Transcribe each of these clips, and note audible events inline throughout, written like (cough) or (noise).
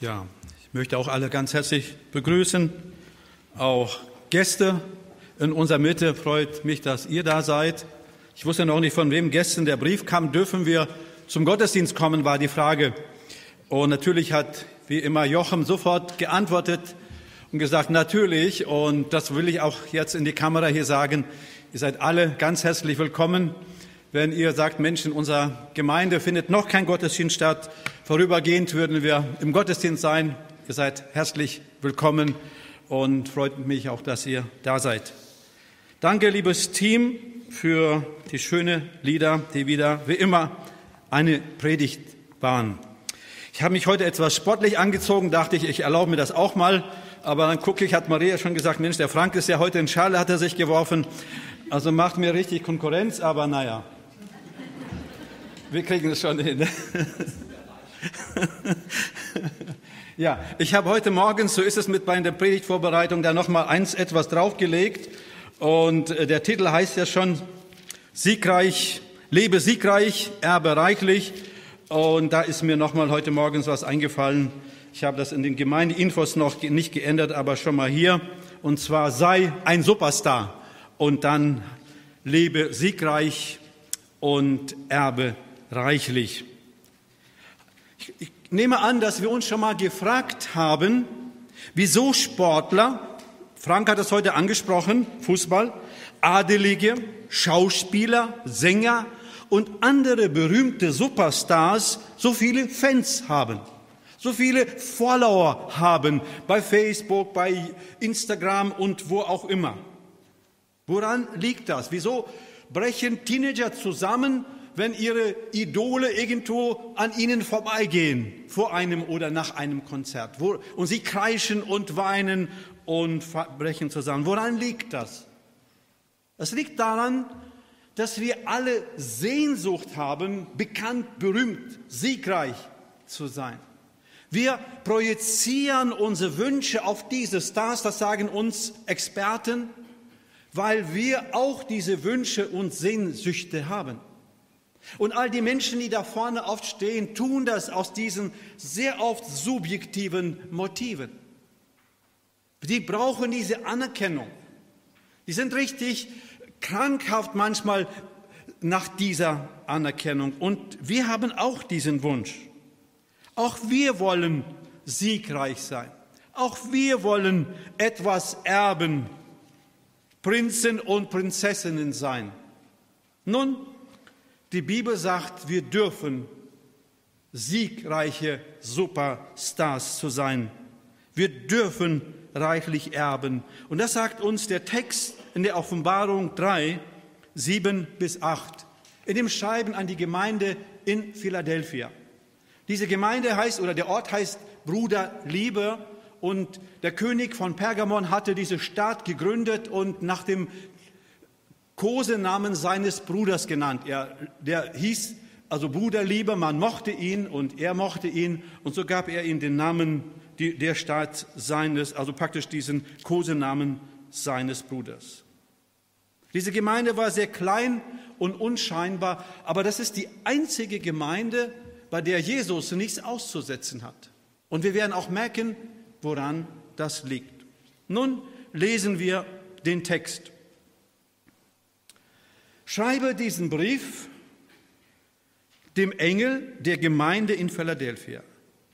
Ja, ich möchte auch alle ganz herzlich begrüßen, auch Gäste in unserer Mitte. Freut mich, dass ihr da seid. Ich wusste noch nicht, von wem gestern der Brief kam. Dürfen wir zum Gottesdienst kommen, war die Frage. Und natürlich hat wie immer Jochem sofort geantwortet und gesagt, natürlich. Und das will ich auch jetzt in die Kamera hier sagen. Ihr seid alle ganz herzlich willkommen. Wenn ihr sagt, Mensch, in unserer Gemeinde findet noch kein Gottesdienst statt, vorübergehend würden wir im Gottesdienst sein. Ihr seid herzlich willkommen und freut mich auch, dass ihr da seid. Danke, liebes Team, für die schönen Lieder, die wieder wie immer eine Predigt waren. Ich habe mich heute etwas sportlich angezogen, dachte ich, ich erlaube mir das auch mal. Aber dann gucke ich, hat Maria schon gesagt, Mensch, der Frank ist ja heute in Schale, hat er sich geworfen. Also macht mir richtig Konkurrenz, aber naja, wir kriegen es schon hin. (laughs) ja, ich habe heute Morgen, so ist es mit bei der Predigtvorbereitung, da nochmal eins etwas draufgelegt. Und äh, der Titel heißt ja schon Siegreich, lebe siegreich, erbe reichlich. Und da ist mir nochmal heute Morgens was eingefallen. Ich habe das in den Gemeindeinfos noch nicht geändert, aber schon mal hier. Und zwar sei ein Superstar und dann lebe siegreich und erbe reichlich. Ich, ich nehme an, dass wir uns schon mal gefragt haben, wieso Sportler, Frank hat es heute angesprochen, Fußball, Adelige, Schauspieler, Sänger und andere berühmte Superstars so viele Fans haben, so viele Follower haben bei Facebook, bei Instagram und wo auch immer. Woran liegt das? Wieso brechen Teenager zusammen wenn ihre Idole irgendwo an ihnen vorbeigehen, vor einem oder nach einem Konzert. Und sie kreischen und weinen und brechen zusammen. Woran liegt das? Es liegt daran, dass wir alle Sehnsucht haben, bekannt, berühmt, siegreich zu sein. Wir projizieren unsere Wünsche auf diese Stars, das sagen uns Experten, weil wir auch diese Wünsche und Sehnsüchte haben. Und all die Menschen, die da vorne oft stehen, tun das aus diesen sehr oft subjektiven Motiven. Die brauchen diese Anerkennung. Die sind richtig krankhaft manchmal nach dieser Anerkennung. Und wir haben auch diesen Wunsch. Auch wir wollen siegreich sein. Auch wir wollen etwas erben, Prinzen und Prinzessinnen sein. Nun, die Bibel sagt, wir dürfen siegreiche Superstars zu sein. Wir dürfen reichlich erben. Und das sagt uns der Text in der Offenbarung 3, 7 bis 8, in dem Schreiben an die Gemeinde in Philadelphia. Diese Gemeinde heißt, oder der Ort heißt Bruder Liebe und der König von Pergamon hatte diese Stadt gegründet und nach dem Kosenamen seines Bruders genannt. Er, der hieß also Bruder Liebe, man mochte ihn und er mochte ihn und so gab er ihm den Namen die, der Stadt seines, also praktisch diesen Kosenamen seines Bruders. Diese Gemeinde war sehr klein und unscheinbar, aber das ist die einzige Gemeinde, bei der Jesus nichts auszusetzen hat. Und wir werden auch merken, woran das liegt. Nun lesen wir den Text. Schreibe diesen Brief dem Engel der Gemeinde in Philadelphia.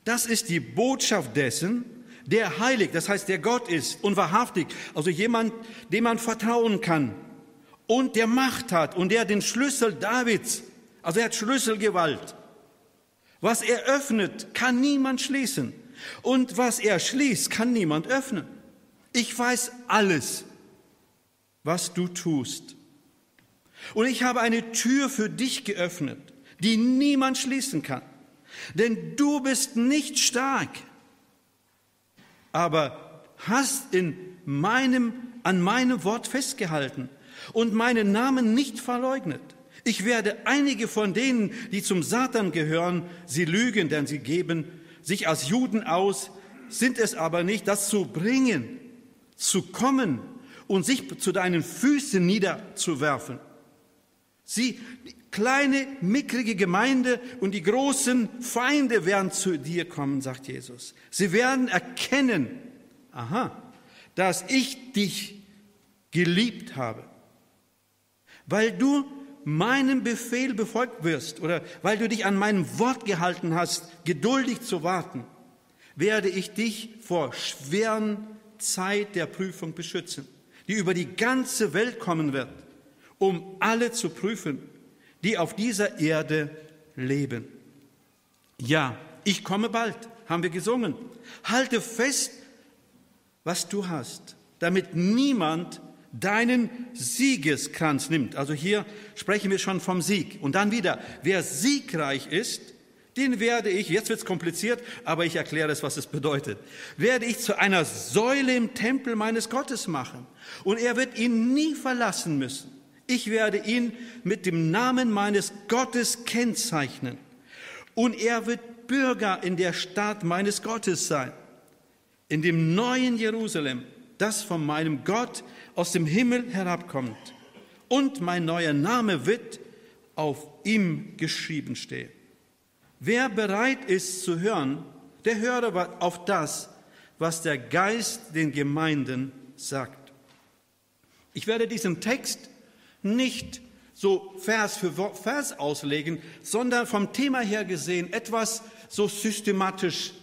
Das ist die Botschaft dessen, der heilig, das heißt, der Gott ist und wahrhaftig, also jemand, dem man vertrauen kann und der Macht hat und der den Schlüssel Davids, also er hat Schlüsselgewalt. Was er öffnet, kann niemand schließen. Und was er schließt, kann niemand öffnen. Ich weiß alles, was du tust. Und ich habe eine Tür für dich geöffnet, die niemand schließen kann. Denn du bist nicht stark, aber hast in meinem, an meinem Wort festgehalten und meinen Namen nicht verleugnet. Ich werde einige von denen, die zum Satan gehören, sie lügen, denn sie geben sich als Juden aus, sind es aber nicht, das zu bringen, zu kommen und sich zu deinen Füßen niederzuwerfen. Sie, kleine, mickrige Gemeinde und die großen Feinde werden zu dir kommen, sagt Jesus. Sie werden erkennen, aha, dass ich dich geliebt habe, weil du meinem Befehl befolgt wirst oder weil du dich an meinem Wort gehalten hast, geduldig zu warten, werde ich dich vor schweren Zeit der Prüfung beschützen, die über die ganze Welt kommen wird, um alle zu prüfen, die auf dieser Erde leben. Ja, ich komme bald, haben wir gesungen. Halte fest, was du hast, damit niemand deinen Siegeskranz nimmt. Also hier sprechen wir schon vom Sieg. Und dann wieder, wer siegreich ist, den werde ich, jetzt wird's kompliziert, aber ich erkläre es, was es bedeutet, werde ich zu einer Säule im Tempel meines Gottes machen. Und er wird ihn nie verlassen müssen. Ich werde ihn mit dem Namen meines Gottes kennzeichnen. Und er wird Bürger in der Stadt meines Gottes sein, in dem neuen Jerusalem, das von meinem Gott aus dem Himmel herabkommt. Und mein neuer Name wird auf ihm geschrieben stehen. Wer bereit ist zu hören, der höre auf das, was der Geist den Gemeinden sagt. Ich werde diesen Text nicht so Vers für Vers auslegen, sondern vom Thema her gesehen etwas so systematisch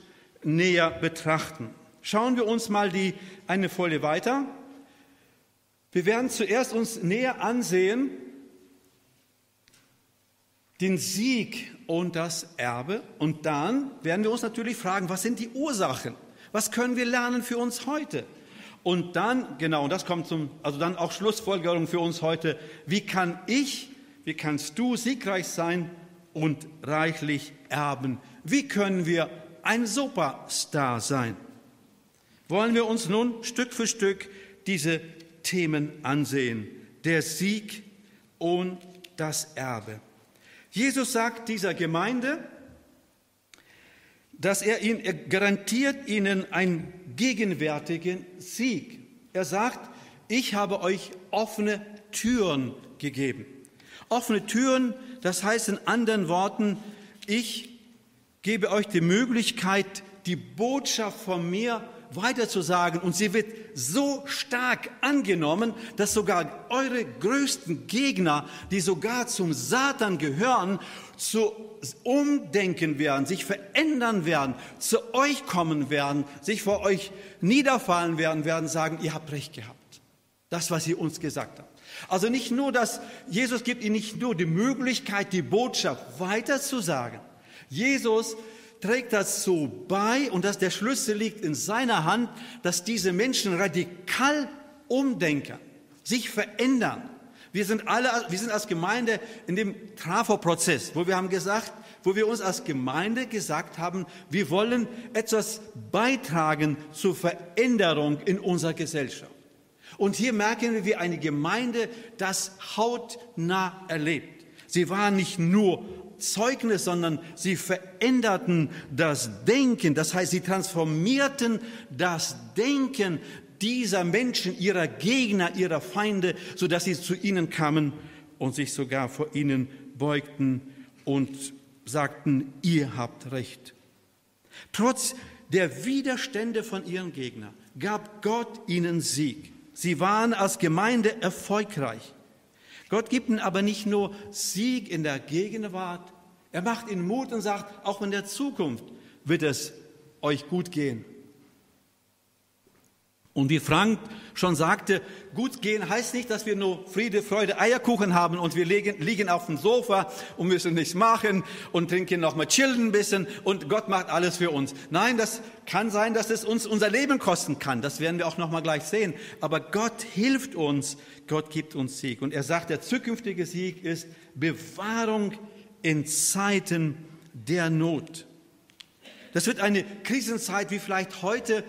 näher betrachten. Schauen wir uns mal die eine Folie weiter. Wir werden zuerst uns näher ansehen den Sieg und das Erbe und dann werden wir uns natürlich fragen, was sind die Ursachen? Was können wir lernen für uns heute? Und dann, genau, und das kommt zum, also dann auch Schlussfolgerung für uns heute, wie kann ich, wie kannst du siegreich sein und reichlich erben? Wie können wir ein Superstar sein? Wollen wir uns nun Stück für Stück diese Themen ansehen. Der Sieg und das Erbe. Jesus sagt dieser Gemeinde, dass er, ihn, er garantiert ihnen einen gegenwärtigen Sieg. Er sagt, ich habe euch offene Türen gegeben. Offene Türen, das heißt in anderen Worten, ich gebe euch die Möglichkeit, die Botschaft von mir weiterzusagen und sie wird so stark angenommen, dass sogar eure größten Gegner, die sogar zum Satan gehören, zu umdenken werden, sich verändern werden, zu euch kommen werden, sich vor euch niederfallen werden, werden sagen, ihr habt recht gehabt. Das, was ihr uns gesagt habt. Also nicht nur, dass Jesus gibt ihnen nicht nur die Möglichkeit, die Botschaft weiterzusagen. Jesus trägt so bei und dass der Schlüssel liegt in seiner Hand, dass diese Menschen radikal umdenken, sich verändern. Wir sind alle, wir sind als Gemeinde in dem Trafo-Prozess, wo wir haben gesagt, wo wir uns als Gemeinde gesagt haben, wir wollen etwas beitragen zur Veränderung in unserer Gesellschaft. Und hier merken wir, wie eine Gemeinde das hautnah erlebt. Sie war nicht nur Zeugnis, sondern sie veränderten das Denken. Das heißt, sie transformierten das Denken dieser Menschen, ihrer Gegner, ihrer Feinde, so dass sie zu ihnen kamen und sich sogar vor ihnen beugten und sagten, ihr habt recht. Trotz der Widerstände von ihren Gegnern gab Gott ihnen Sieg. Sie waren als Gemeinde erfolgreich. Gott gibt ihnen aber nicht nur Sieg in der Gegenwart, er macht ihnen Mut und sagt, auch in der Zukunft wird es euch gut gehen. Und wie Frank schon sagte, gut gehen heißt nicht, dass wir nur Friede, Freude, Eierkuchen haben und wir liegen, liegen auf dem Sofa und müssen nichts machen und trinken noch mal chillen ein bisschen und Gott macht alles für uns. Nein, das kann sein, dass es uns unser Leben kosten kann. Das werden wir auch noch mal gleich sehen. Aber Gott hilft uns. Gott gibt uns Sieg. Und er sagt, der zukünftige Sieg ist Bewahrung in Zeiten der Not. Das wird eine Krisenzeit wie vielleicht heute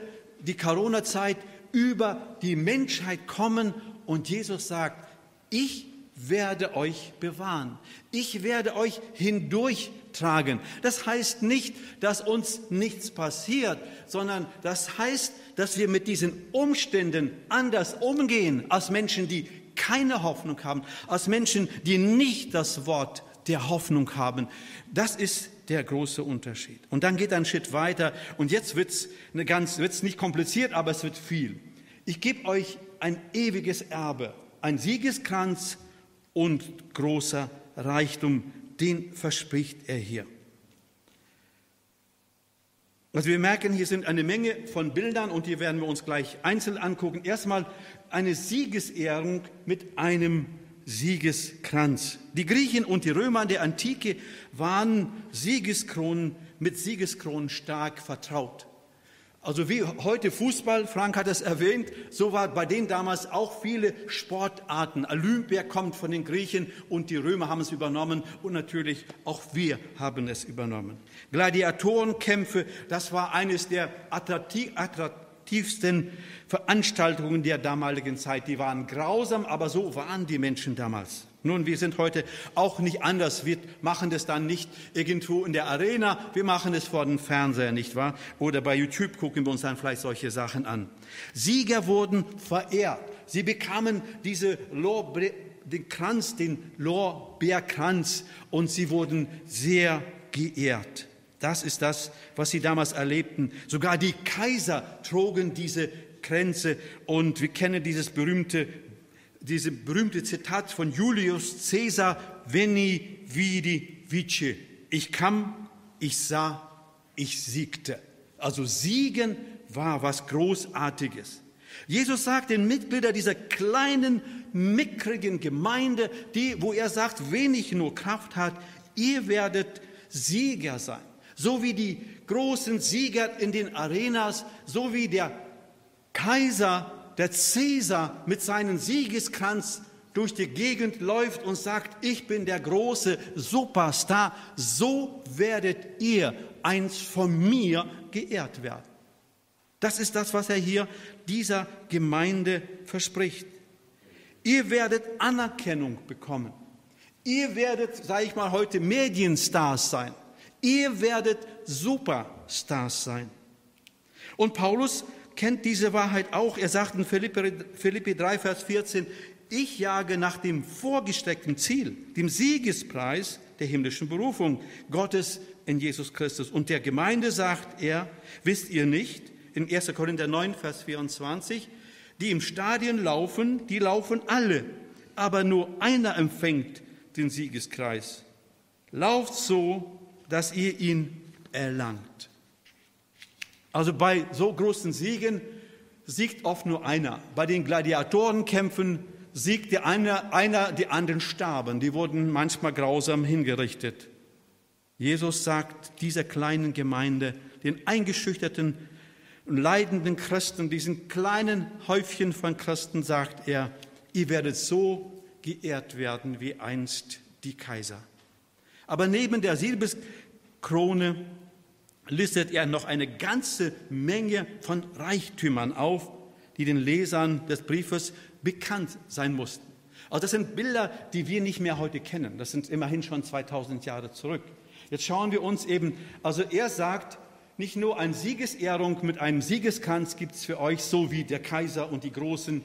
die Corona-Zeit über die Menschheit kommen und Jesus sagt, ich werde euch bewahren. Ich werde euch hindurchtragen. Das heißt nicht, dass uns nichts passiert, sondern das heißt, dass wir mit diesen Umständen anders umgehen als Menschen, die keine Hoffnung haben, als Menschen, die nicht das Wort der Hoffnung haben. Das ist der große Unterschied. Und dann geht ein Schritt weiter und jetzt ganz, wird's nicht kompliziert, aber es wird viel. Ich gebe euch ein ewiges Erbe, ein Siegeskranz und großer Reichtum, den verspricht er hier. Also wir merken, hier sind eine Menge von Bildern und die werden wir uns gleich einzeln angucken. Erstmal eine Siegesehrung mit einem Siegeskranz. Die Griechen und die Römer der Antike waren Siegeskronen mit Siegeskronen stark vertraut. Also wie heute Fußball, Frank hat es erwähnt, so war bei denen damals auch viele Sportarten. Olympia kommt von den Griechen und die Römer haben es übernommen und natürlich auch wir haben es übernommen. Gladiatorenkämpfe, das war eines der attraktivsten Veranstaltungen der damaligen Zeit. Die waren grausam, aber so waren die Menschen damals. Nun, wir sind heute auch nicht anders. Wir machen das dann nicht irgendwo in der Arena, wir machen es vor dem Fernseher, nicht wahr? Oder bei YouTube gucken wir uns dann vielleicht solche Sachen an. Sieger wurden verehrt. Sie bekamen diese Lorbe den Kranz, den Lorbeerkranz und sie wurden sehr geehrt. Das ist das, was sie damals erlebten. Sogar die Kaiser trugen diese Kränze und wir kennen dieses berühmte diese berühmte Zitat von Julius Caesar, Veni, vidi, vice. Ich kam, ich sah, ich siegte. Also siegen war was Großartiges. Jesus sagt den Mitgliedern dieser kleinen, mickrigen Gemeinde, die, wo er sagt, wenig nur Kraft hat, ihr werdet Sieger sein. So wie die großen Sieger in den Arenas, so wie der Kaiser der Cäsar mit seinem Siegeskranz durch die Gegend läuft und sagt, ich bin der große Superstar, so werdet ihr eins von mir geehrt werden. Das ist das, was er hier dieser Gemeinde verspricht. Ihr werdet Anerkennung bekommen. Ihr werdet, sage ich mal heute, Medienstars sein. Ihr werdet Superstars sein. Und Paulus kennt diese Wahrheit auch. Er sagt in Philippi 3, Vers 14, ich jage nach dem vorgesteckten Ziel, dem Siegespreis der himmlischen Berufung Gottes in Jesus Christus. Und der Gemeinde sagt er, wisst ihr nicht, in 1. Korinther 9, Vers 24, die im Stadion laufen, die laufen alle, aber nur einer empfängt den Siegeskreis. Lauft so, dass ihr ihn erlangt. Also bei so großen Siegen siegt oft nur einer. Bei den Gladiatorenkämpfen siegte einer, einer, die anderen starben. Die wurden manchmal grausam hingerichtet. Jesus sagt dieser kleinen Gemeinde, den eingeschüchterten und leidenden Christen, diesen kleinen Häufchen von Christen, sagt er, ihr werdet so geehrt werden wie einst die Kaiser. Aber neben der Silbeskrone listet er noch eine ganze Menge von Reichtümern auf, die den Lesern des Briefes bekannt sein mussten. Also das sind Bilder, die wir nicht mehr heute kennen. Das sind immerhin schon 2000 Jahre zurück. Jetzt schauen wir uns eben, also er sagt, nicht nur eine Siegesehrung mit einem Siegeskranz gibt es für euch, so wie der Kaiser und die großen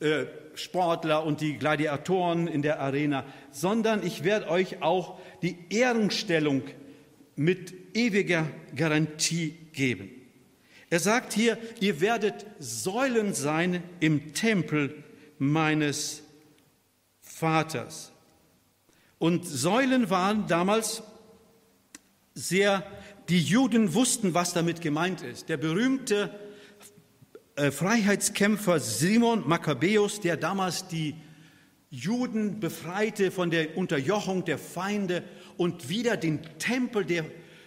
äh, Sportler und die Gladiatoren in der Arena, sondern ich werde euch auch die Ehrenstellung mit ewiger Garantie geben. Er sagt hier, ihr werdet Säulen sein im Tempel meines Vaters. Und Säulen waren damals sehr, die Juden wussten, was damit gemeint ist. Der berühmte äh, Freiheitskämpfer Simon Makkabäus, der damals die Juden befreite von der Unterjochung der Feinde und wieder den Tempel, der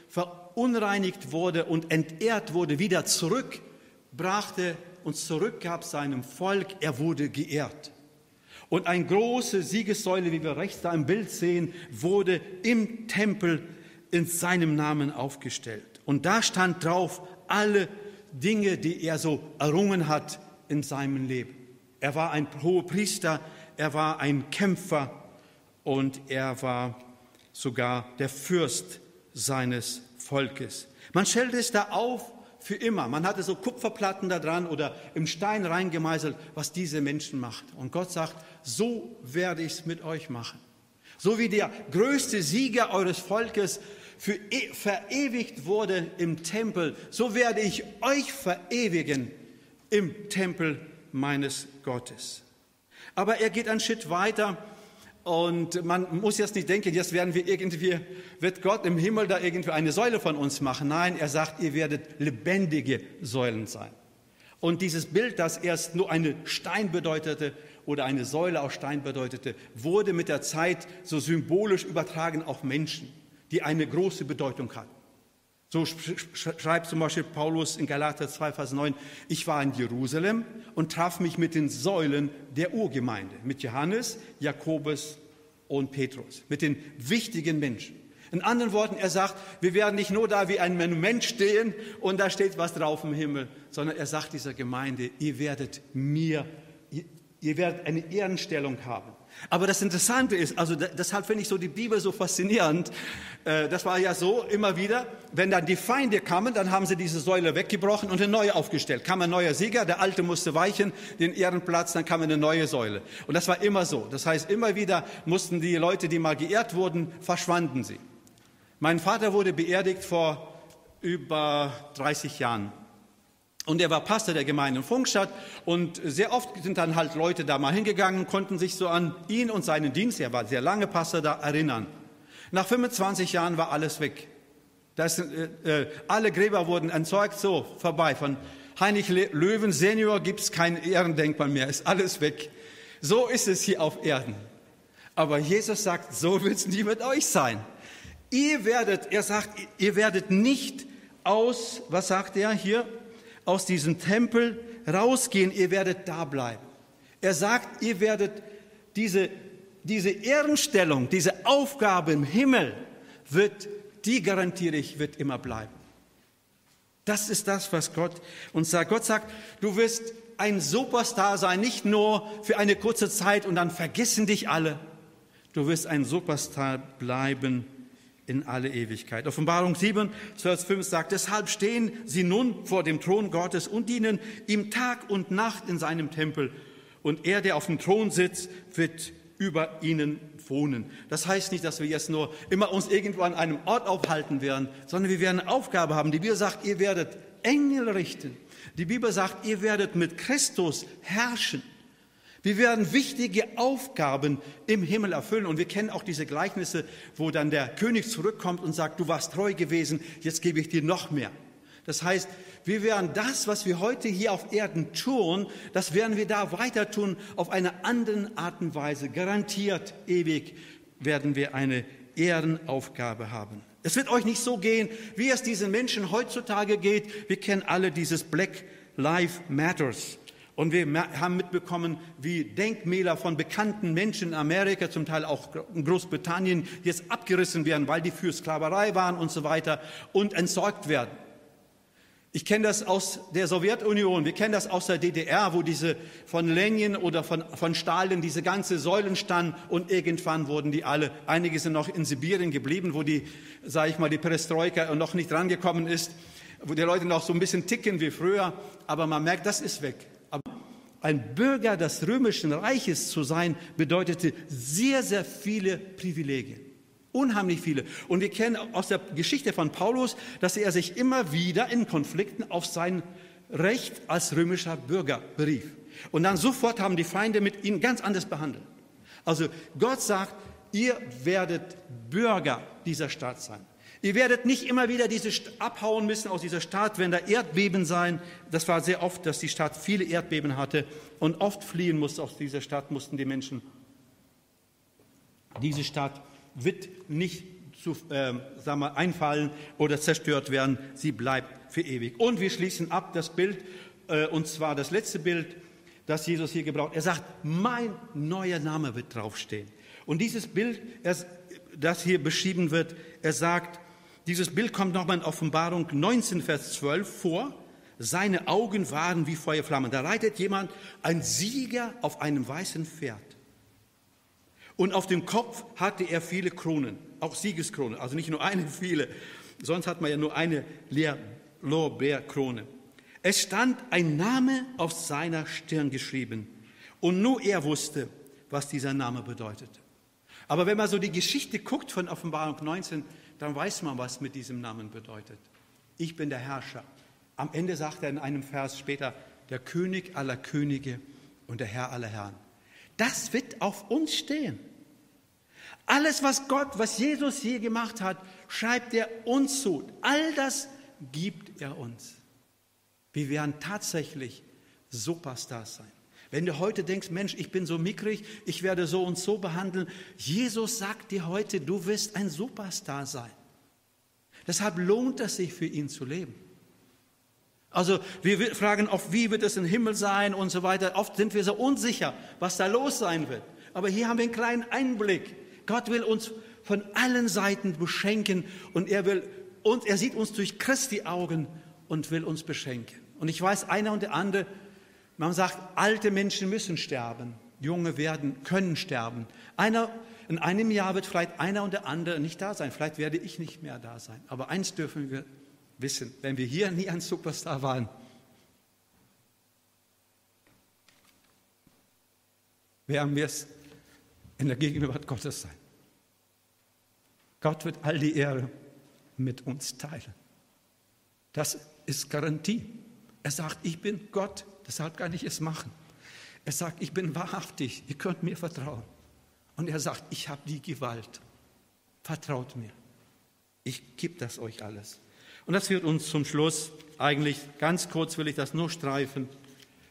verunreinigt wurde und entehrt wurde, wieder zurückbrachte und zurückgab seinem Volk. Er wurde geehrt. Und eine große Siegessäule, wie wir rechts da im Bild sehen, wurde im Tempel in seinem Namen aufgestellt. Und da stand drauf alle Dinge, die er so errungen hat in seinem Leben. Er war ein hoher Priester, er war ein Kämpfer und er war sogar der Fürst seines Volkes. Man stellt es da auf für immer. Man hatte so Kupferplatten da dran oder im Stein reingemeißelt, was diese Menschen macht. Und Gott sagt, so werde ich es mit euch machen. So wie der größte Sieger eures Volkes für e verewigt wurde im Tempel, so werde ich euch verewigen im Tempel meines Gottes. Aber er geht einen Schritt weiter und man muss jetzt nicht denken, jetzt werden wir irgendwie, wird Gott im Himmel da irgendwie eine Säule von uns machen. Nein, er sagt, ihr werdet lebendige Säulen sein. Und dieses Bild, das erst nur eine Stein bedeutete oder eine Säule aus Stein bedeutete, wurde mit der Zeit so symbolisch übertragen auf Menschen, die eine große Bedeutung hatten. So schreibt zum Beispiel Paulus in Galater 2, Vers 9, ich war in Jerusalem und traf mich mit den Säulen der Urgemeinde, mit Johannes, Jakobus und Petrus, mit den wichtigen Menschen. In anderen Worten, er sagt, wir werden nicht nur da wie ein Monument stehen und da steht was drauf im Himmel, sondern er sagt dieser Gemeinde, ihr werdet mir, ihr, ihr werdet eine Ehrenstellung haben. Aber das Interessante ist, also deshalb finde ich so die Bibel so faszinierend. Äh, das war ja so immer wieder, wenn dann die Feinde kamen, dann haben sie diese Säule weggebrochen und eine neue aufgestellt. Kam ein neuer Sieger, der alte musste weichen, den Ehrenplatz, dann kam eine neue Säule. Und das war immer so. Das heißt, immer wieder mussten die Leute, die mal geehrt wurden, verschwanden sie. Mein Vater wurde beerdigt vor über 30 Jahren. Und er war Pastor der Gemeinde in Funkstadt und sehr oft sind dann halt Leute da mal hingegangen, konnten sich so an ihn und seinen Dienst, er war sehr lange Pastor da, erinnern. Nach 25 Jahren war alles weg. Das, äh, äh, alle Gräber wurden entsorgt, so vorbei. Von Heinrich Löwen Senior gibt es kein Ehrendenkmal mehr, ist alles weg. So ist es hier auf Erden. Aber Jesus sagt, so wird es nie mit euch sein. Ihr werdet, er sagt, ihr werdet nicht aus, was sagt er hier, aus diesem Tempel rausgehen, ihr werdet da bleiben. Er sagt, ihr werdet diese, diese Ehrenstellung, diese Aufgabe im Himmel, wird, die garantiere ich, wird immer bleiben. Das ist das, was Gott uns sagt. Gott sagt, du wirst ein Superstar sein, nicht nur für eine kurze Zeit und dann vergessen dich alle. Du wirst ein Superstar bleiben in alle Ewigkeit. Offenbarung 7, Vers 5 sagt, deshalb stehen sie nun vor dem Thron Gottes und dienen ihm Tag und Nacht in seinem Tempel. Und er, der auf dem Thron sitzt, wird über ihnen wohnen. Das heißt nicht, dass wir jetzt nur immer uns irgendwo an einem Ort aufhalten werden, sondern wir werden eine Aufgabe haben. Die Bibel sagt, ihr werdet Engel richten. Die Bibel sagt, ihr werdet mit Christus herrschen. Wir werden wichtige Aufgaben im Himmel erfüllen. Und wir kennen auch diese Gleichnisse, wo dann der König zurückkommt und sagt, du warst treu gewesen, jetzt gebe ich dir noch mehr. Das heißt, wir werden das, was wir heute hier auf Erden tun, das werden wir da weiter tun, auf eine andere Art und Weise. Garantiert ewig werden wir eine Ehrenaufgabe haben. Es wird euch nicht so gehen, wie es diesen Menschen heutzutage geht. Wir kennen alle dieses Black Lives Matters. Und wir haben mitbekommen, wie Denkmäler von bekannten Menschen in Amerika, zum Teil auch in Großbritannien, jetzt abgerissen werden, weil die für Sklaverei waren und so weiter und entsorgt werden. Ich kenne das aus der Sowjetunion, wir kennen das aus der DDR, wo diese von Lenin oder von, von Stalin diese ganze Säulen standen und irgendwann wurden die alle, einige sind noch in Sibirien geblieben, wo die, sage ich mal, die Perestroika noch nicht rangekommen ist, wo die Leute noch so ein bisschen ticken wie früher, aber man merkt, das ist weg. Ein Bürger des römischen Reiches zu sein, bedeutete sehr, sehr viele Privilegien. Unheimlich viele. Und wir kennen aus der Geschichte von Paulus, dass er sich immer wieder in Konflikten auf sein Recht als römischer Bürger berief. Und dann sofort haben die Feinde mit ihm ganz anders behandelt. Also Gott sagt, ihr werdet Bürger dieser Stadt sein. Ihr werdet nicht immer wieder diese abhauen müssen aus dieser Stadt, wenn da Erdbeben sein. Das war sehr oft, dass die Stadt viele Erdbeben hatte und oft fliehen musste aus dieser Stadt, mussten die Menschen. Diese Stadt wird nicht zu, äh, sagen wir, einfallen oder zerstört werden. Sie bleibt für ewig. Und wir schließen ab das Bild, äh, und zwar das letzte Bild, das Jesus hier gebraucht. Er sagt, mein neuer Name wird draufstehen. Und dieses Bild, das hier beschrieben wird, er sagt, dieses Bild kommt nochmal in Offenbarung 19, Vers 12 vor. Seine Augen waren wie Feuerflammen. Da reitet jemand, ein Sieger auf einem weißen Pferd. Und auf dem Kopf hatte er viele Kronen, auch Siegeskronen, also nicht nur eine, (laughs) viele. Sonst hat man ja nur eine Lorbeerkrone. Es stand ein Name auf seiner Stirn geschrieben. Und nur er wusste, was dieser Name bedeutete. Aber wenn man so die Geschichte guckt von Offenbarung 19, dann weiß man, was mit diesem Namen bedeutet. Ich bin der Herrscher. Am Ende sagt er in einem Vers später, der König aller Könige und der Herr aller Herren. Das wird auf uns stehen. Alles, was Gott, was Jesus je gemacht hat, schreibt er uns zu. All das gibt er uns. Wir werden tatsächlich Superstars sein. Wenn du heute denkst, Mensch, ich bin so mickrig, ich werde so und so behandeln, Jesus sagt dir heute, du wirst ein Superstar sein. Deshalb lohnt es sich für ihn zu leben. Also wir fragen oft, wie wird es im Himmel sein und so weiter. Oft sind wir so unsicher, was da los sein wird. Aber hier haben wir einen kleinen Einblick. Gott will uns von allen Seiten beschenken und er will uns, er sieht uns durch Christi Augen und will uns beschenken. Und ich weiß, einer und der andere, man sagt, alte Menschen müssen sterben, junge werden, können sterben. Einer, in einem Jahr wird vielleicht einer und der andere nicht da sein. Vielleicht werde ich nicht mehr da sein. Aber eins dürfen wir wissen, wenn wir hier nie ein Superstar waren, werden wir es in der Gegenwart Gottes sein. Gott wird all die Ehre mit uns teilen. Das ist Garantie. Er sagt, ich bin Gott, deshalb kann ich es machen. Er sagt, ich bin wahrhaftig, ihr könnt mir vertrauen. Und er sagt, ich habe die Gewalt. Vertraut mir. Ich gebe das euch alles. Und das führt uns zum Schluss. Eigentlich ganz kurz will ich das nur streifen.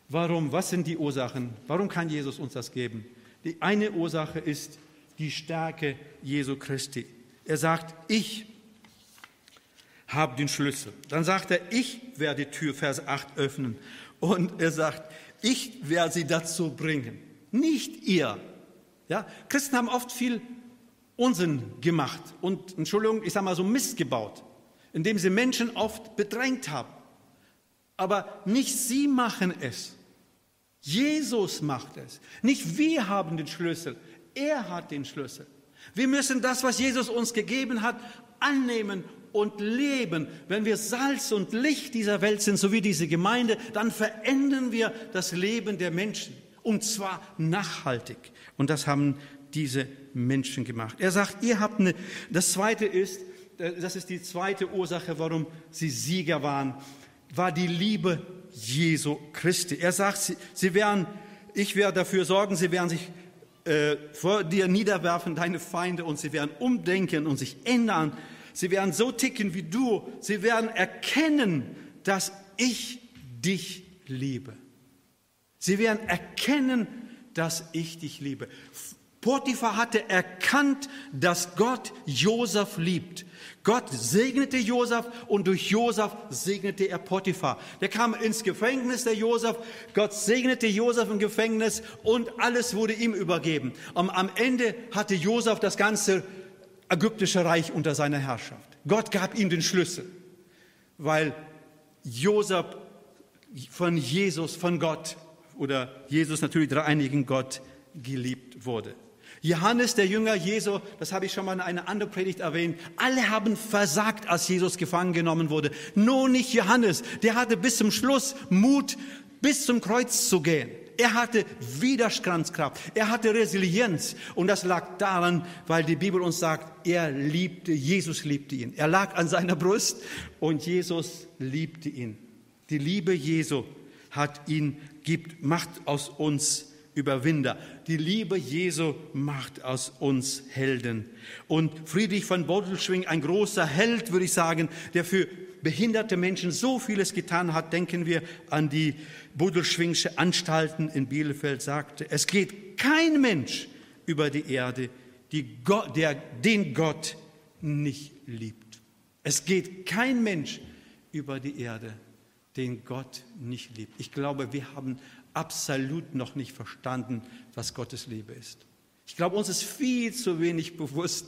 Warum? Was sind die Ursachen? Warum kann Jesus uns das geben? Die eine Ursache ist die Stärke Jesu Christi. Er sagt, ich habe den Schlüssel. Dann sagt er, ich werde die Tür, Vers 8, öffnen. Und er sagt, ich werde sie dazu bringen, nicht ihr. Ja, Christen haben oft viel Unsinn gemacht und, Entschuldigung, ich sage mal so Mist gebaut indem sie Menschen oft bedrängt haben. Aber nicht sie machen es. Jesus macht es. Nicht wir haben den Schlüssel. Er hat den Schlüssel. Wir müssen das, was Jesus uns gegeben hat, annehmen und leben. Wenn wir Salz und Licht dieser Welt sind, so wie diese Gemeinde, dann verändern wir das Leben der Menschen. Und zwar nachhaltig. Und das haben diese Menschen gemacht. Er sagt, ihr habt eine, das zweite ist, das ist die zweite Ursache, warum sie Sieger waren, war die Liebe Jesu Christi. Er sagt, sie, sie werden, ich werde dafür sorgen, sie werden sich äh, vor dir niederwerfen, deine Feinde, und sie werden umdenken und sich ändern. Sie werden so ticken wie du. Sie werden erkennen, dass ich dich liebe. Sie werden erkennen, dass ich dich liebe. Potiphar hatte erkannt, dass Gott Josef liebt. Gott segnete Josef und durch Josef segnete er Potiphar. Der kam ins Gefängnis, der Josef. Gott segnete Josef im Gefängnis und alles wurde ihm übergeben. Und am Ende hatte Josef das ganze ägyptische Reich unter seiner Herrschaft. Gott gab ihm den Schlüssel, weil Josef von Jesus, von Gott oder Jesus natürlich dreieinigen Gott geliebt wurde. Johannes, der Jünger Jesu, das habe ich schon mal in einer anderen Predigt erwähnt, alle haben versagt, als Jesus gefangen genommen wurde. Nur nicht Johannes, der hatte bis zum Schluss Mut, bis zum Kreuz zu gehen. Er hatte Widerstandskraft, er hatte Resilienz und das lag daran, weil die Bibel uns sagt, er liebte, Jesus liebte ihn. Er lag an seiner Brust und Jesus liebte ihn. Die Liebe Jesu hat ihn, gibt, macht aus uns Überwinder. Die Liebe Jesu macht aus uns Helden. Und Friedrich von Bodelschwing, ein großer Held, würde ich sagen, der für behinderte Menschen so vieles getan hat, denken wir an die Bodelschwingsche Anstalten in Bielefeld, sagte, es geht kein Mensch über die Erde, die Gott, der, den Gott nicht liebt. Es geht kein Mensch über die Erde, den Gott nicht liebt. Ich glaube, wir haben absolut noch nicht verstanden, was Gottes Liebe ist. Ich glaube, uns ist viel zu wenig bewusst,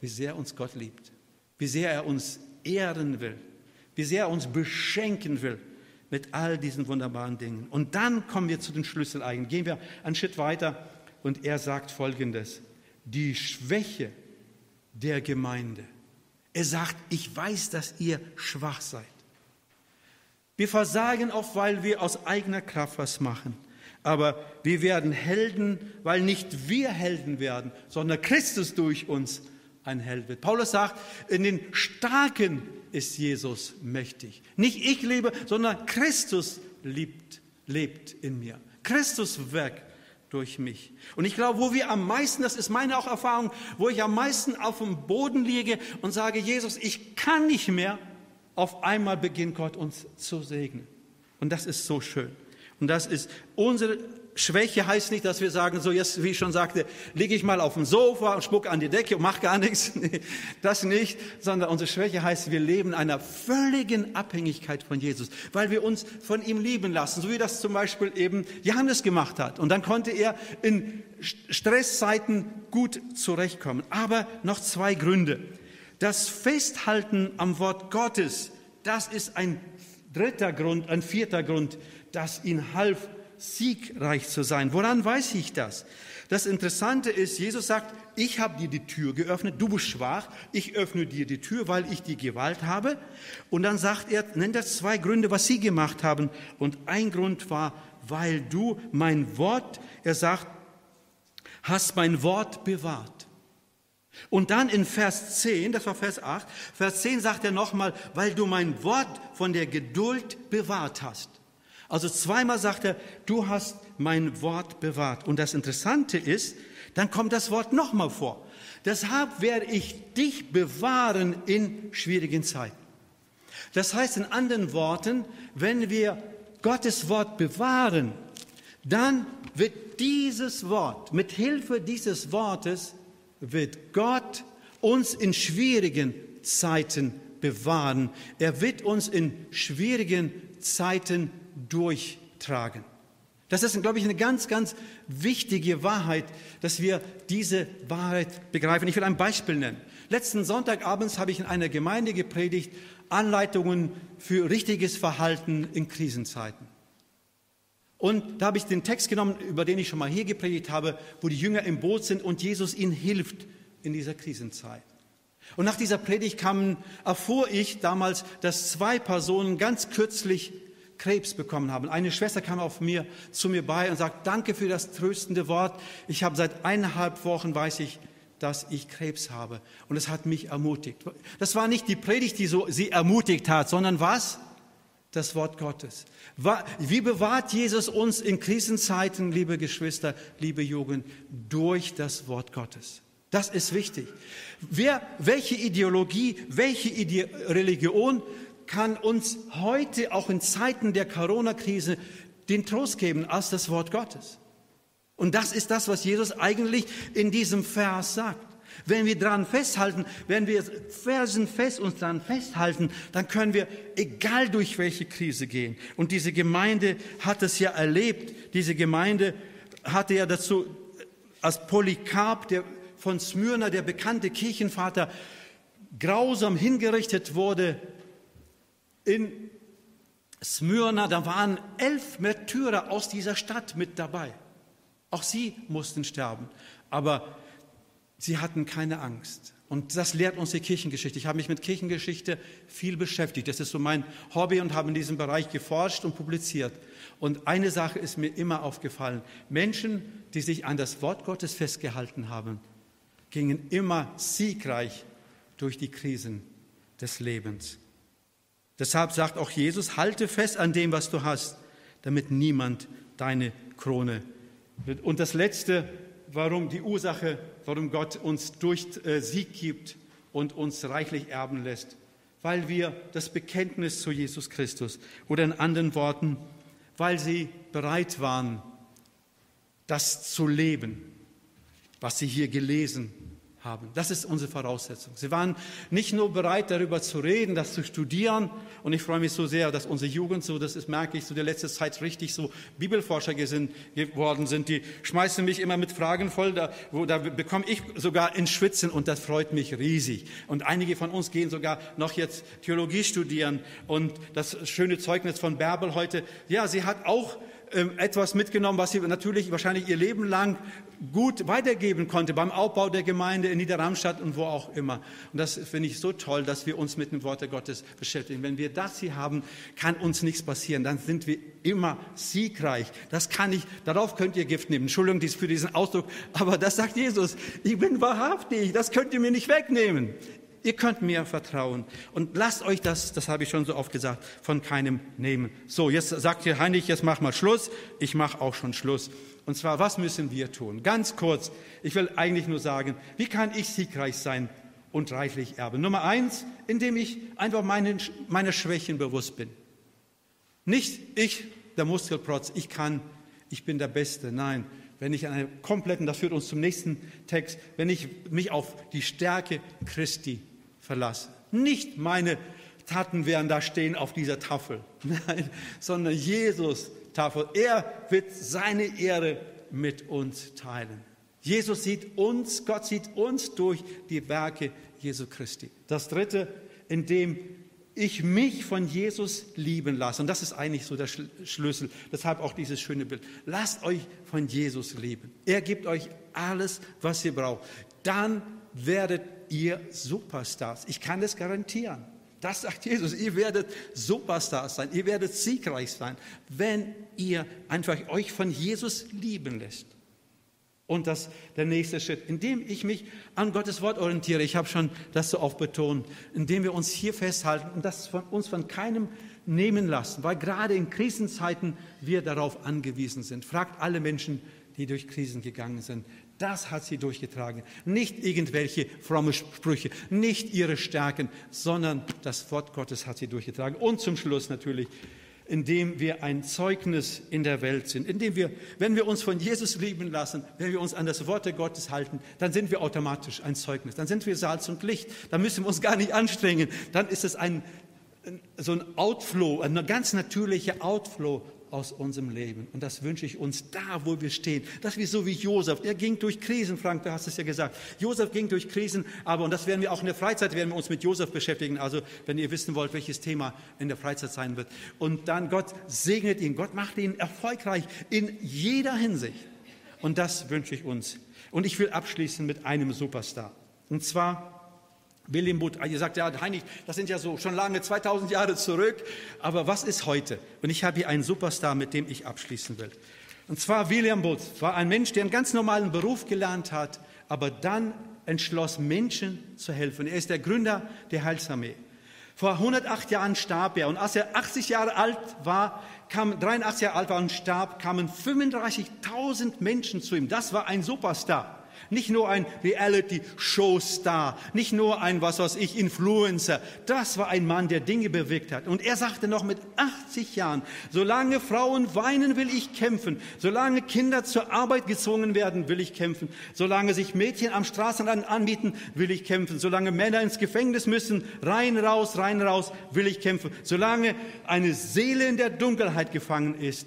wie sehr uns Gott liebt, wie sehr er uns ehren will, wie sehr er uns beschenken will mit all diesen wunderbaren Dingen. Und dann kommen wir zu den Schlüsseleigen. Gehen wir einen Schritt weiter und er sagt Folgendes. Die Schwäche der Gemeinde. Er sagt, ich weiß, dass ihr schwach seid. Wir versagen oft, weil wir aus eigener Kraft was machen. Aber wir werden Helden, weil nicht wir Helden werden, sondern Christus durch uns ein Held wird. Paulus sagt, in den Starken ist Jesus mächtig. Nicht ich lebe, sondern Christus lebt, lebt in mir. Christus wirkt durch mich. Und ich glaube, wo wir am meisten, das ist meine auch Erfahrung, wo ich am meisten auf dem Boden liege und sage, Jesus, ich kann nicht mehr, auf einmal beginnt Gott uns zu segnen. Und das ist so schön. Und das ist unsere Schwäche heißt nicht, dass wir sagen, so jetzt, wie ich schon sagte, liege ich mal auf dem Sofa und spucke an die Decke und mache gar nichts. (laughs) Das nicht, sondern unsere Schwäche heißt, wir leben in einer völligen Abhängigkeit von Jesus, weil wir uns von ihm lieben lassen, so wie das zum Beispiel eben Johannes gemacht hat. Und dann konnte er in Stresszeiten gut zurechtkommen. Aber noch zwei Gründe. Das Festhalten am Wort Gottes, das ist ein dritter Grund, ein vierter Grund, das ihn half, siegreich zu sein. Woran weiß ich das? Das Interessante ist, Jesus sagt, ich habe dir die Tür geöffnet, du bist schwach, ich öffne dir die Tür, weil ich die Gewalt habe. Und dann sagt er, nennt er zwei Gründe, was sie gemacht haben. Und ein Grund war, weil du mein Wort, er sagt, hast mein Wort bewahrt. Und dann in Vers 10, das war Vers 8, Vers 10 sagt er nochmal, weil du mein Wort von der Geduld bewahrt hast. Also zweimal sagt er, du hast mein Wort bewahrt. Und das Interessante ist, dann kommt das Wort nochmal vor. Deshalb werde ich dich bewahren in schwierigen Zeiten. Das heißt in anderen Worten, wenn wir Gottes Wort bewahren, dann wird dieses Wort, mit Hilfe dieses Wortes, wird Gott uns in schwierigen Zeiten bewahren. Er wird uns in schwierigen Zeiten durchtragen. Das ist, glaube ich, eine ganz, ganz wichtige Wahrheit, dass wir diese Wahrheit begreifen. Ich will ein Beispiel nennen. Letzten Sonntagabends habe ich in einer Gemeinde gepredigt, Anleitungen für richtiges Verhalten in Krisenzeiten. Und da habe ich den Text genommen, über den ich schon mal hier gepredigt habe, wo die Jünger im Boot sind und Jesus ihnen hilft in dieser Krisenzeit. Und nach dieser Predigt kam, erfuhr ich damals, dass zwei Personen ganz kürzlich Krebs bekommen haben. Eine Schwester kam auf mir, zu mir bei und sagt, danke für das tröstende Wort. Ich habe seit eineinhalb Wochen, weiß ich, dass ich Krebs habe. Und es hat mich ermutigt. Das war nicht die Predigt, die so sie ermutigt hat, sondern was? Das Wort Gottes. Wie bewahrt Jesus uns in Krisenzeiten, liebe Geschwister, liebe Jugend, durch das Wort Gottes? Das ist wichtig. Wer, welche Ideologie, welche Ide Religion kann uns heute auch in Zeiten der Corona-Krise den Trost geben als das Wort Gottes. Und das ist das, was Jesus eigentlich in diesem Vers sagt. Wenn wir dran festhalten, wenn wir felsenfest uns dran festhalten, dann können wir, egal durch welche Krise gehen. Und diese Gemeinde hat es ja erlebt. Diese Gemeinde hatte ja dazu, als Polycarp, der von Smyrna, der bekannte Kirchenvater, grausam hingerichtet wurde, in Smyrna, da waren elf Märtyrer aus dieser Stadt mit dabei. Auch sie mussten sterben, aber sie hatten keine Angst. Und das lehrt uns die Kirchengeschichte. Ich habe mich mit Kirchengeschichte viel beschäftigt. Das ist so mein Hobby und habe in diesem Bereich geforscht und publiziert. Und eine Sache ist mir immer aufgefallen. Menschen, die sich an das Wort Gottes festgehalten haben, gingen immer siegreich durch die Krisen des Lebens. Deshalb sagt auch Jesus, halte fest an dem, was du hast, damit niemand deine Krone wird. Und das Letzte, warum die Ursache, warum Gott uns durch äh, Sieg gibt und uns reichlich erben lässt, weil wir das Bekenntnis zu Jesus Christus oder in anderen Worten, weil sie bereit waren, das zu leben, was sie hier gelesen haben. Das ist unsere Voraussetzung. Sie waren nicht nur bereit, darüber zu reden, das zu studieren. Und ich freue mich so sehr, dass unsere Jugend so, das ist, merke ich, so der letzte Zeit richtig so Bibelforscher geworden sind. Die schmeißen mich immer mit Fragen voll, da, wo, da bekomme ich sogar in Schwitzen und das freut mich riesig. Und einige von uns gehen sogar noch jetzt Theologie studieren. Und das schöne Zeugnis von Bärbel heute, ja, sie hat auch etwas mitgenommen, was sie natürlich wahrscheinlich ihr Leben lang gut weitergeben konnte beim Aufbau der Gemeinde in Niederramstadt und wo auch immer. Und das finde ich so toll, dass wir uns mit dem Wort Gottes beschäftigen. Wenn wir das hier haben, kann uns nichts passieren. Dann sind wir immer siegreich. Das kann ich, darauf könnt ihr Gift nehmen. Entschuldigung für diesen Ausdruck, aber das sagt Jesus. Ich bin wahrhaftig. Das könnt ihr mir nicht wegnehmen. Ihr könnt mir vertrauen. Und lasst euch das, das habe ich schon so oft gesagt, von keinem nehmen. So, jetzt sagt ihr Heinrich, jetzt mach mal Schluss. Ich mache auch schon Schluss. Und zwar, was müssen wir tun? Ganz kurz. Ich will eigentlich nur sagen, wie kann ich siegreich sein und reichlich erben? Nummer eins, indem ich einfach meine, meine Schwächen bewusst bin. Nicht ich, der Muskelprotz, ich kann, ich bin der Beste. Nein, wenn ich einen kompletten, das führt uns zum nächsten Text, wenn ich mich auf die Stärke Christi verlasse. Nicht meine Taten werden da stehen auf dieser Tafel, (laughs) nein, sondern Jesus Tafel. Er wird seine Ehre mit uns teilen. Jesus sieht uns, Gott sieht uns durch die Werke Jesu Christi. Das dritte, indem ich mich von Jesus lieben lasse. Und das ist eigentlich so der Schlüssel. Deshalb auch dieses schöne Bild. Lasst euch von Jesus lieben. Er gibt euch alles, was ihr braucht. Dann werdet ihr Superstars. Ich kann das garantieren. Das sagt Jesus. Ihr werdet Superstars sein. Ihr werdet siegreich sein, wenn ihr einfach euch von Jesus lieben lässt. Und das der nächste Schritt, indem ich mich an Gottes Wort orientiere. Ich habe schon das so oft betont, indem wir uns hier festhalten und das von uns von keinem nehmen lassen, weil gerade in Krisenzeiten wir darauf angewiesen sind. Fragt alle Menschen, die durch Krisen gegangen sind. Das hat sie durchgetragen. Nicht irgendwelche fromme Sprüche, nicht ihre Stärken, sondern das Wort Gottes hat sie durchgetragen. Und zum Schluss natürlich, indem wir ein Zeugnis in der Welt sind, indem wir, wenn wir uns von Jesus lieben lassen, wenn wir uns an das Wort Gottes halten, dann sind wir automatisch ein Zeugnis. Dann sind wir Salz und Licht. Dann müssen wir uns gar nicht anstrengen. Dann ist es ein, so ein Outflow, ein ganz natürlicher Outflow aus unserem Leben. Und das wünsche ich uns da, wo wir stehen. Dass wir so wie Josef, er ging durch Krisen, Frank, du hast es ja gesagt. Josef ging durch Krisen, aber, und das werden wir auch in der Freizeit, werden wir uns mit Josef beschäftigen. Also, wenn ihr wissen wollt, welches Thema in der Freizeit sein wird. Und dann Gott segnet ihn, Gott macht ihn erfolgreich in jeder Hinsicht. Und das wünsche ich uns. Und ich will abschließen mit einem Superstar. Und zwar William Booth, ihr sagt ja, Heinrich, das sind ja so schon lange 2000 Jahre zurück, aber was ist heute? Und ich habe hier einen Superstar, mit dem ich abschließen will. Und zwar William Booth war ein Mensch, der einen ganz normalen Beruf gelernt hat, aber dann entschloss, Menschen zu helfen. Er ist der Gründer der Heilsarmee. Vor 108 Jahren starb er und als er 80 Jahre alt war, kam 83 Jahre alt war und starb, kamen 35.000 Menschen zu ihm. Das war ein Superstar. Nicht nur ein Reality-Show-Star, nicht nur ein, was weiß ich, Influencer. Das war ein Mann, der Dinge bewirkt hat. Und er sagte noch mit 80 Jahren, solange Frauen weinen, will ich kämpfen. Solange Kinder zur Arbeit gezwungen werden, will ich kämpfen. Solange sich Mädchen am Straßenrand anbieten, will ich kämpfen. Solange Männer ins Gefängnis müssen, rein, raus, rein, raus, will ich kämpfen. Solange eine Seele in der Dunkelheit gefangen ist,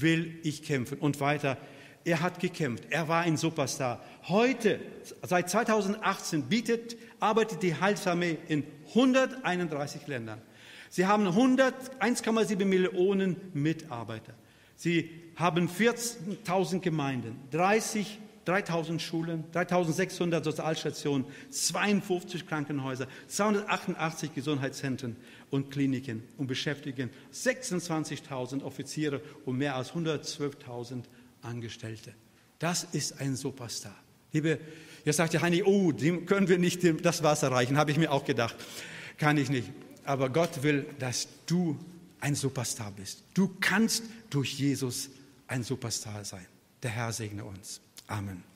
will ich kämpfen. Und weiter, er hat gekämpft. Er war ein Superstar. Heute, seit 2018, bietet, arbeitet die Heilsarmee in 131 Ländern. Sie haben 1,7 Millionen Mitarbeiter. Sie haben 14.000 Gemeinden, 30 3.000 Schulen, 3.600 Sozialstationen, 52 Krankenhäuser, 288 Gesundheitszentren und Kliniken und beschäftigen 26.000 Offiziere und mehr als 112.000 Angestellte. Das ist ein Superstar. Liebe, jetzt sagt der Heini, oh, dem können wir nicht das Wasser reichen, habe ich mir auch gedacht. Kann ich nicht. Aber Gott will, dass du ein Superstar bist. Du kannst durch Jesus ein Superstar sein. Der Herr segne uns. Amen.